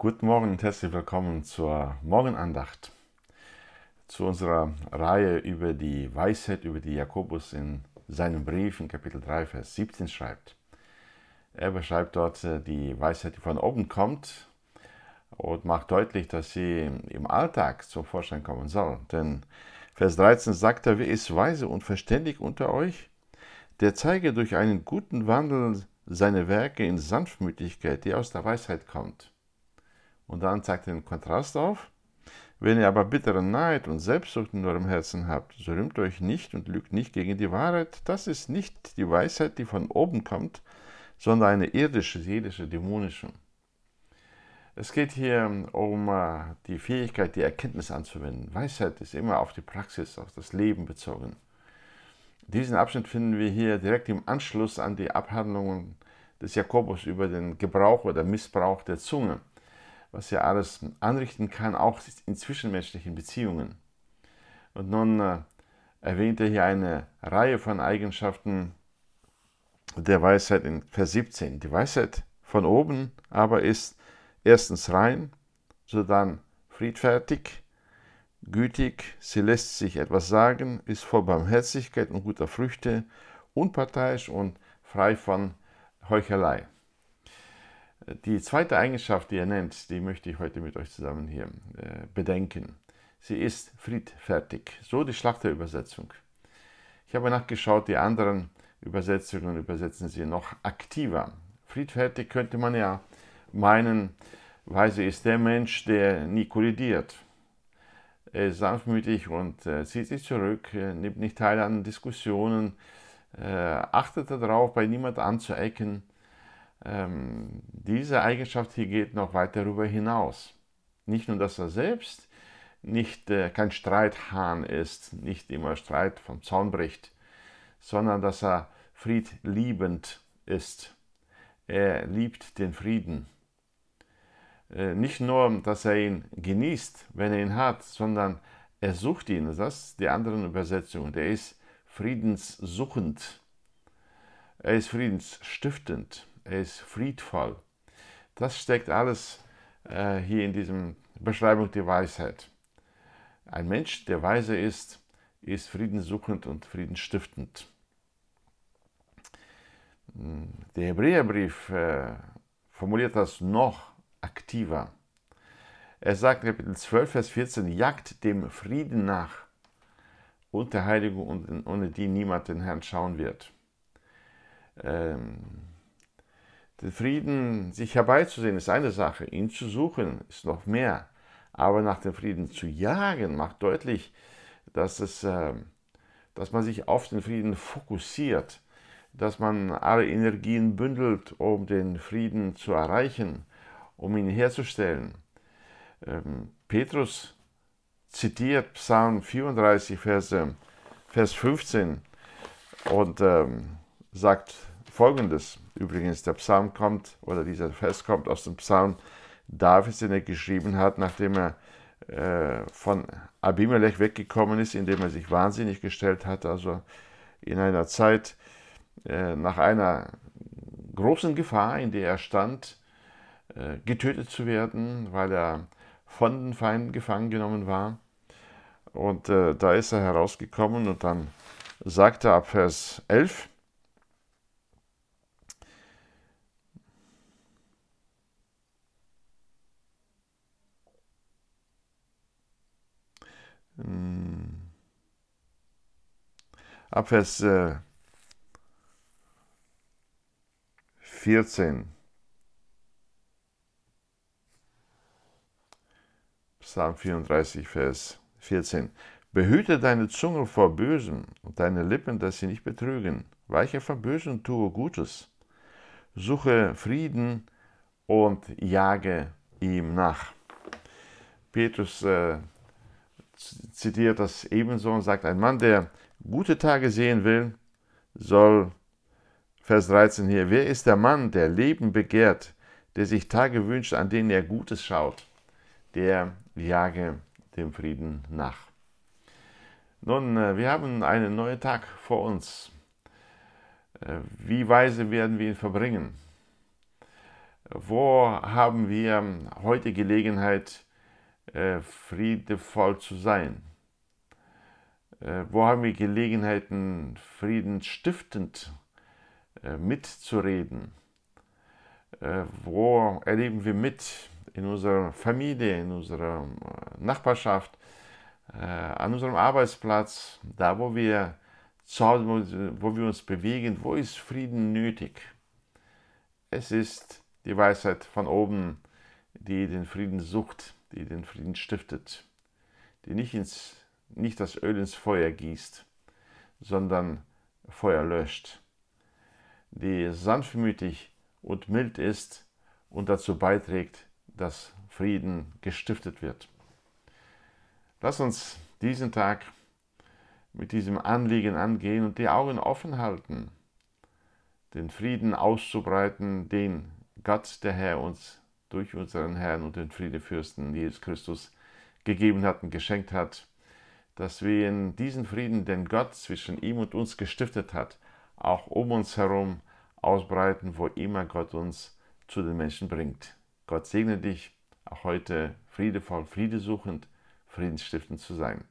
Guten Morgen und herzlich willkommen zur Morgenandacht, zu unserer Reihe über die Weisheit, über die Jakobus in seinem Brief in Kapitel 3, Vers 17 schreibt. Er beschreibt dort äh, die Weisheit, die von oben kommt und macht deutlich, dass sie im Alltag zum Vorschein kommen soll. Denn Vers 13 sagt er, wer ist weise und verständig unter euch? Der zeige durch einen guten Wandel seine Werke in Sanftmütigkeit, die aus der Weisheit kommt. Und dann zeigt er den Kontrast auf. Wenn ihr aber bitteren Neid und Selbstsucht in eurem Herzen habt, so rühmt euch nicht und lügt nicht gegen die Wahrheit. Das ist nicht die Weisheit, die von oben kommt, sondern eine irdische, seelische, dämonische. Es geht hier um äh, die Fähigkeit, die Erkenntnis anzuwenden. Weisheit ist immer auf die Praxis, auf das Leben bezogen. Diesen Abschnitt finden wir hier direkt im Anschluss an die Abhandlungen des Jakobus über den Gebrauch oder Missbrauch der Zunge was er alles anrichten kann, auch in zwischenmenschlichen Beziehungen. Und nun äh, erwähnt er hier eine Reihe von Eigenschaften der Weisheit in Vers 17. Die Weisheit von oben aber ist erstens rein, sodann friedfertig, gütig, sie lässt sich etwas sagen, ist voll Barmherzigkeit und guter Früchte, unparteiisch und frei von Heuchelei. Die zweite Eigenschaft, die er nennt, die möchte ich heute mit euch zusammen hier äh, bedenken. Sie ist friedfertig. So die Schlachterübersetzung. Ich habe nachgeschaut, die anderen Übersetzungen übersetzen sie noch aktiver. Friedfertig könnte man ja meinen, weise ist der Mensch, der nie kollidiert. Er ist sanftmütig und äh, zieht sich zurück, äh, nimmt nicht teil an Diskussionen, äh, achtet darauf, bei niemand anzuecken ähm, diese Eigenschaft hier geht noch weiter darüber hinaus. Nicht nur, dass er selbst nicht äh, kein Streithahn ist, nicht immer Streit vom Zaun bricht, sondern dass er friedliebend ist. Er liebt den Frieden. Äh, nicht nur, dass er ihn genießt, wenn er ihn hat, sondern er sucht ihn. Das ist die anderen Übersetzungen. Er ist friedenssuchend. Er ist friedensstiftend ist friedvoll. Das steckt alles äh, hier in diesem Beschreibung der Weisheit. Ein Mensch, der weise ist, ist friedenssuchend und friedensstiftend. Der Hebräerbrief äh, formuliert das noch aktiver. Er sagt in Kapitel 12, Vers 14, jagt dem Frieden nach und der Heiligung, ohne die niemand den Herrn schauen wird. Ähm, den Frieden sich herbeizusehen ist eine Sache, ihn zu suchen ist noch mehr. Aber nach dem Frieden zu jagen macht deutlich, dass, es, äh, dass man sich auf den Frieden fokussiert, dass man alle Energien bündelt, um den Frieden zu erreichen, um ihn herzustellen. Ähm, Petrus zitiert Psalm 34, Verse, Vers 15 und ähm, sagt folgendes. Übrigens, der Psalm kommt, oder dieser Vers kommt aus dem Psalm Davids, den er geschrieben hat, nachdem er äh, von Abimelech weggekommen ist, indem er sich wahnsinnig gestellt hat, also in einer Zeit äh, nach einer großen Gefahr, in der er stand, äh, getötet zu werden, weil er von den Feinden gefangen genommen war. Und äh, da ist er herausgekommen und dann sagt er ab Vers 11, Ab Vers 14. Äh, Psalm 34, Vers 14. Behüte deine Zunge vor Bösen und deine Lippen, dass sie nicht betrügen. Weiche von Bösen und tue Gutes. Suche Frieden und jage ihm nach. Petrus äh, zitiert das ebenso und sagt, ein Mann, der gute Tage sehen will, soll, Vers 13 hier, wer ist der Mann, der Leben begehrt, der sich Tage wünscht, an denen er Gutes schaut, der jage dem Frieden nach. Nun, äh, wir haben einen neuen Tag vor uns. Äh, wie weise werden wir ihn verbringen? Wo haben wir heute Gelegenheit, äh, friedevoll zu sein? Äh, wo haben wir Gelegenheiten, friedenstiftend äh, mitzureden? Wo erleben wir mit in unserer Familie, in unserer Nachbarschaft, an unserem Arbeitsplatz, da wo wir zu Hause, wo wir uns bewegen, wo ist Frieden nötig? Es ist die Weisheit von oben, die den Frieden sucht, die den Frieden stiftet, die nicht, ins, nicht das Öl ins Feuer gießt, sondern Feuer löscht, die sanftmütig und mild ist und dazu beiträgt, dass Frieden gestiftet wird. Lass uns diesen Tag mit diesem Anliegen angehen und die Augen offen halten, den Frieden auszubreiten, den Gott, der Herr, uns durch unseren Herrn und den Friedefürsten Jesus Christus gegeben hat und geschenkt hat, dass wir in diesen Frieden, den Gott zwischen ihm und uns gestiftet hat, auch um uns herum ausbreiten, wo immer Gott uns zu den Menschen bringt. Gott segne dich, auch heute friedevoll, friedesuchend, friedensstiftend zu sein.